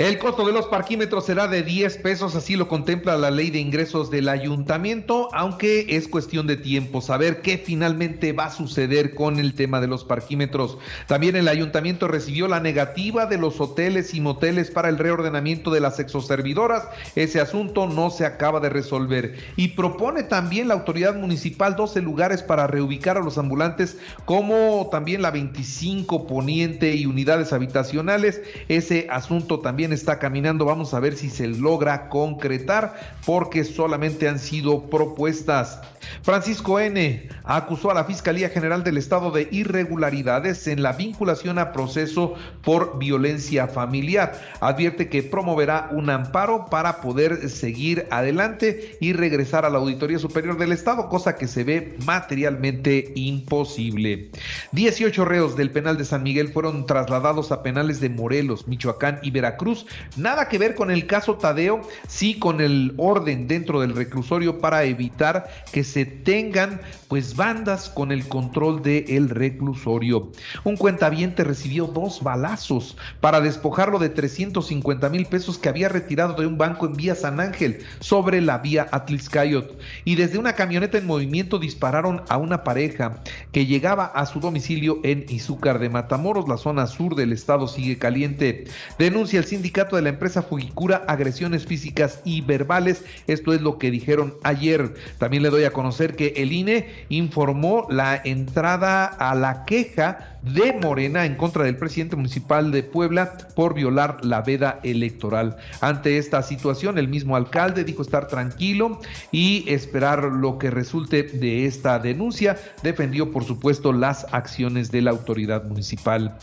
El costo de los parquímetros será de 10 pesos, así lo contempla la ley de ingresos del ayuntamiento, aunque es cuestión de tiempo saber qué finalmente va a suceder con el tema de los parquímetros. También el ayuntamiento recibió la negativa de los hoteles y moteles para el reordenamiento de las exoservidoras. Ese asunto no se acaba de resolver. Y propone también la autoridad municipal 12 lugares para reubicar a los ambulantes, como también la 25 poniente y unidades habitacionales. Ese asunto también está caminando. Vamos a ver si se logra concretar porque solamente han sido propuestas. Francisco N. acusó a la Fiscalía General del Estado de irregularidades en la vinculación a proceso por violencia familiar. Advierte que promoverá un amparo para poder seguir adelante y regresar a la Auditoría Superior del Estado, cosa que se ve materialmente imposible. 18 reos del penal de San Miguel fueron trasladados a penales de Morelos, Michoacán y Veracruz. Nada que ver con el caso Tadeo, sí con el orden dentro del reclusorio para evitar que se tengan pues bandas con el control del el reclusorio. Un cuentaviente recibió dos balazos para despojarlo de 350 mil pesos que había retirado de un banco en vía San Ángel sobre la vía Atliscayot. Y desde una camioneta en movimiento dispararon a una pareja que llegaba a su domicilio en Izúcar de Matamoros, la zona sur del estado sigue caliente. Denuncia el sindicato de la empresa Fugicura agresiones físicas y verbales. Esto es lo que dijeron ayer. También le doy a conocer que el INE informó la entrada a la queja de Morena en contra del presidente municipal de Puebla por violar la veda electoral. Ante esta situación, el mismo alcalde dijo estar tranquilo y esperar lo que resulte de esta denuncia. Defendió, por supuesto, las acciones de la autoridad municipal.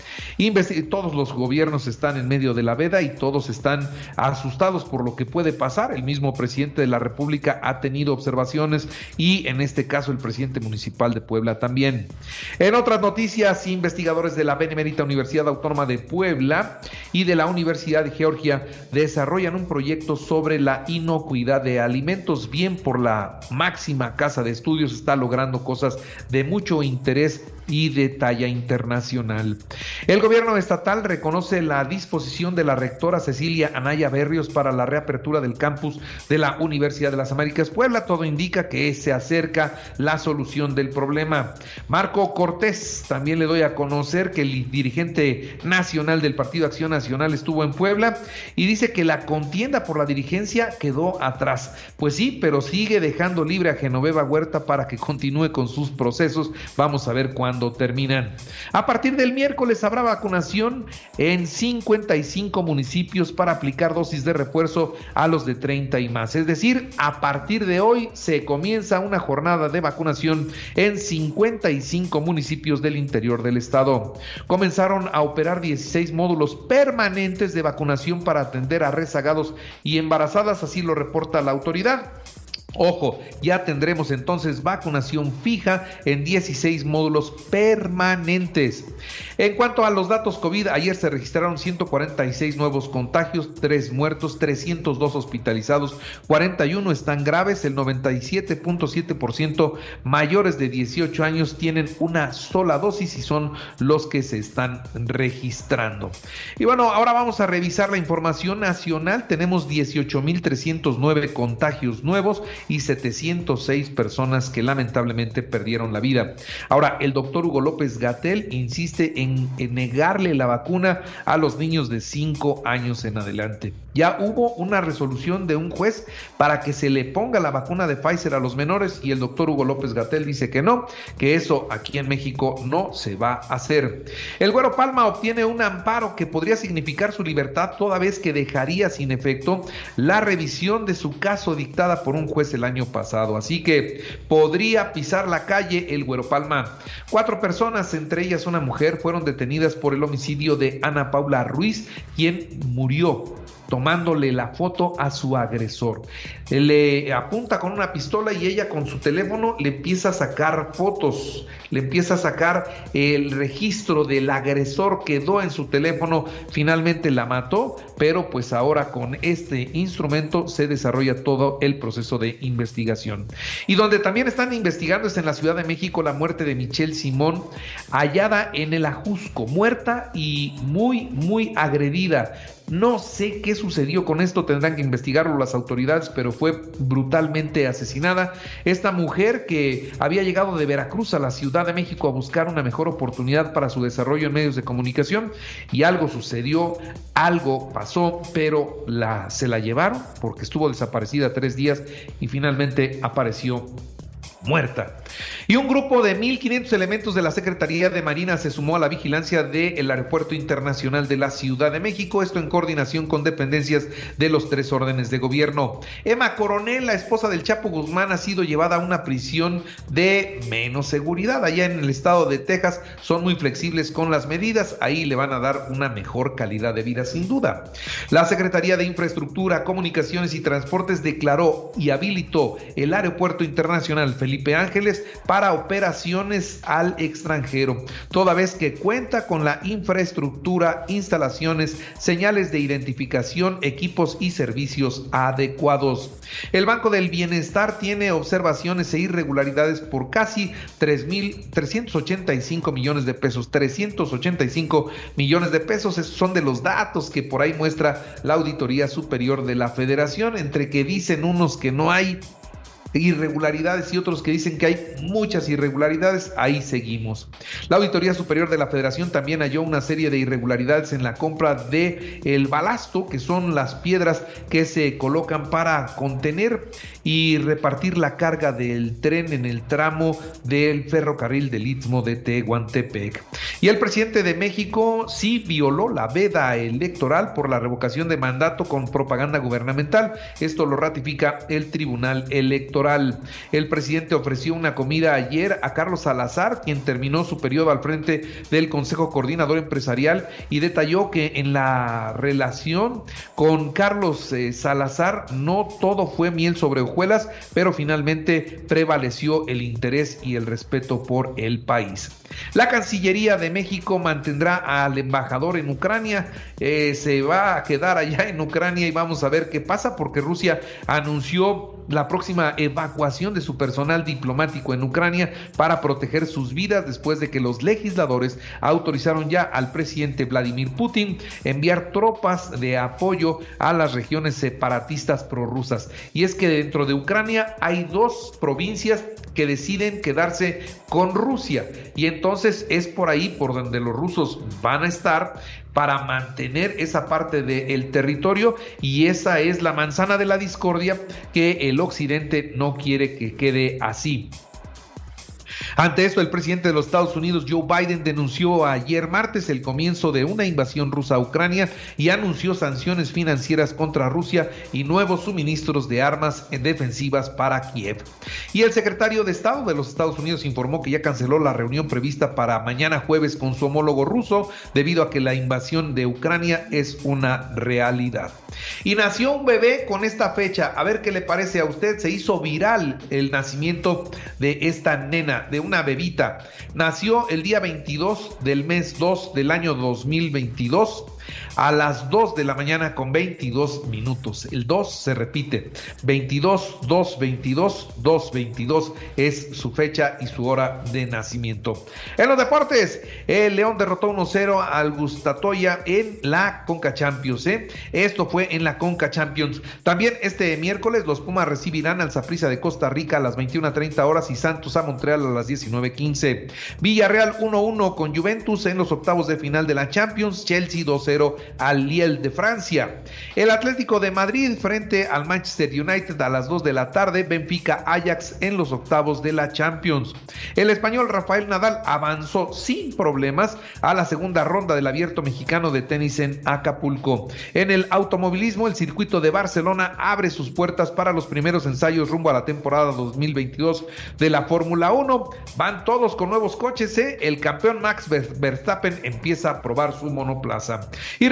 todos los gobiernos están en medio de la veda y todos están asustados por lo que puede pasar. El mismo presidente de la República ha tenido observaciones y en este caso el presidente municipal de Puebla también. En otras noticias, investigadores de la Benemérita Universidad Autónoma de Puebla y de la Universidad de Georgia desarrollan un proyecto sobre la inocuidad de alimentos. Bien por la máxima casa de estudios está logrando cosas de mucho interés y de talla internacional. El gobierno estatal reconoce la disposición de la rectora Cecilia Anaya Berrios para la reapertura del campus de la Universidad de las Américas Puebla. Todo indica que se acerca la solución del problema. Marco Cortés, también le doy a conocer que el dirigente nacional del Partido Acción Nacional estuvo en Puebla y dice que la contienda por la dirigencia quedó atrás. Pues sí, pero sigue dejando libre a Genoveva Huerta para que continúe con sus procesos. Vamos a ver cuándo terminan. A partir del miércoles habrá vacunación en 55 municipios para aplicar dosis de refuerzo a los de 30 y más. Es decir, a partir de hoy se comienza una jornada de vacunación en 55 municipios del interior del estado. Comenzaron a operar 16 módulos permanentes de vacunación para atender a rezagados y embarazadas, así lo reporta la autoridad. Ojo, ya tendremos entonces vacunación fija en 16 módulos permanentes. En cuanto a los datos COVID, ayer se registraron 146 nuevos contagios, 3 muertos, 302 hospitalizados, 41 están graves, el 97.7% mayores de 18 años tienen una sola dosis y son los que se están registrando. Y bueno, ahora vamos a revisar la información nacional. Tenemos 18.309 contagios nuevos y 706 personas que lamentablemente perdieron la vida. Ahora, el doctor Hugo López Gatel insiste en, negarle la vacuna a los niños de 5 años en adelante. Ya hubo una resolución de un juez para que se le ponga la vacuna de Pfizer a los menores y el doctor Hugo López Gatel dice que no, que eso aquí en México no se va a hacer. El Güero Palma obtiene un amparo que podría significar su libertad toda vez que dejaría sin efecto la revisión de su caso dictada por un juez el año pasado. Así que podría pisar la calle el Güero Palma. Cuatro personas, entre ellas una mujer, fueron detenidas por el homicidio de Ana Paula Ruiz, quien murió tomándole la foto a su agresor. Le apunta con una pistola y ella con su teléfono le empieza a sacar fotos, le empieza a sacar el registro del agresor, quedó en su teléfono, finalmente la mató, pero pues ahora con este instrumento se desarrolla todo el proceso de investigación. Y donde también están investigando es en la Ciudad de México la muerte de Michelle Simón, hallada en el Ajusco, muerta y muy, muy agredida. No sé qué sucedió con esto, tendrán que investigarlo las autoridades, pero fue brutalmente asesinada. Esta mujer que había llegado de Veracruz a la Ciudad de México a buscar una mejor oportunidad para su desarrollo en medios de comunicación y algo sucedió, algo pasó, pero la, se la llevaron porque estuvo desaparecida tres días y finalmente apareció muerta. Y un grupo de 1.500 elementos de la Secretaría de Marina se sumó a la vigilancia del Aeropuerto Internacional de la Ciudad de México, esto en coordinación con dependencias de los tres órdenes de gobierno. Emma Coronel, la esposa del Chapo Guzmán, ha sido llevada a una prisión de menos seguridad. Allá en el estado de Texas son muy flexibles con las medidas, ahí le van a dar una mejor calidad de vida sin duda. La Secretaría de Infraestructura, Comunicaciones y Transportes declaró y habilitó el Aeropuerto Internacional Felipe Ángeles para operaciones al extranjero, toda vez que cuenta con la infraestructura, instalaciones, señales de identificación, equipos y servicios adecuados. El Banco del Bienestar tiene observaciones e irregularidades por casi 3.385 millones de pesos. 385 millones de pesos son de los datos que por ahí muestra la Auditoría Superior de la Federación, entre que dicen unos que no hay irregularidades y otros que dicen que hay muchas irregularidades, ahí seguimos. La Auditoría Superior de la Federación también halló una serie de irregularidades en la compra de el balasto, que son las piedras que se colocan para contener y repartir la carga del tren en el tramo del ferrocarril del Istmo de Tehuantepec. Y el presidente de México sí violó la veda electoral por la revocación de mandato con propaganda gubernamental. Esto lo ratifica el Tribunal Electoral el presidente ofreció una comida ayer a Carlos Salazar, quien terminó su periodo al frente del Consejo Coordinador Empresarial y detalló que en la relación con Carlos eh, Salazar no todo fue miel sobre pero finalmente prevaleció el interés y el respeto por el país. La Cancillería de México mantendrá al embajador en Ucrania, eh, se va a quedar allá en Ucrania y vamos a ver qué pasa porque Rusia anunció la próxima evacuación de su personal diplomático en Ucrania para proteger sus vidas después de que los legisladores autorizaron ya al presidente Vladimir Putin enviar tropas de apoyo a las regiones separatistas prorrusas. Y es que dentro de Ucrania hay dos provincias que deciden quedarse con Rusia. Y entonces es por ahí por donde los rusos van a estar para mantener esa parte del territorio y esa es la manzana de la discordia que el occidente no quiere que quede así. Ante esto, el presidente de los Estados Unidos, Joe Biden, denunció ayer martes el comienzo de una invasión rusa a Ucrania y anunció sanciones financieras contra Rusia y nuevos suministros de armas defensivas para Kiev. Y el secretario de Estado de los Estados Unidos informó que ya canceló la reunión prevista para mañana jueves con su homólogo ruso debido a que la invasión de Ucrania es una realidad. Y nació un bebé con esta fecha. A ver qué le parece a usted. Se hizo viral el nacimiento de esta nena de una bebita. Nació el día 22 del mes 2 del año 2022 a las 2 de la mañana con 22 minutos. El 2 se repite, 22, 2, 22, 2, 22 es su fecha y su hora de nacimiento. En los deportes, el León derrotó 1-0 al Gustatoya en la Conca Champions. ¿eh? Esto fue en la Conca Champions. También este miércoles los Pumas recibirán al Zaprisa de Costa Rica a las 21.30 horas y Santos a Montreal a las 19.15. Villarreal 1-1 con Juventus en los octavos de final de la Champions. Chelsea 2-0 al Liel de Francia. El Atlético de Madrid frente al Manchester United a las 2 de la tarde. Benfica Ajax en los octavos de la Champions. El español Rafael Nadal avanzó sin problemas a la segunda ronda del abierto mexicano de tenis en Acapulco. En el automovilismo, el circuito de Barcelona abre sus puertas para los primeros ensayos rumbo a la temporada 2022 de la Fórmula 1. Van todos con nuevos coches, ¿eh? El campeón Max Verstappen empieza a probar su monoplaza.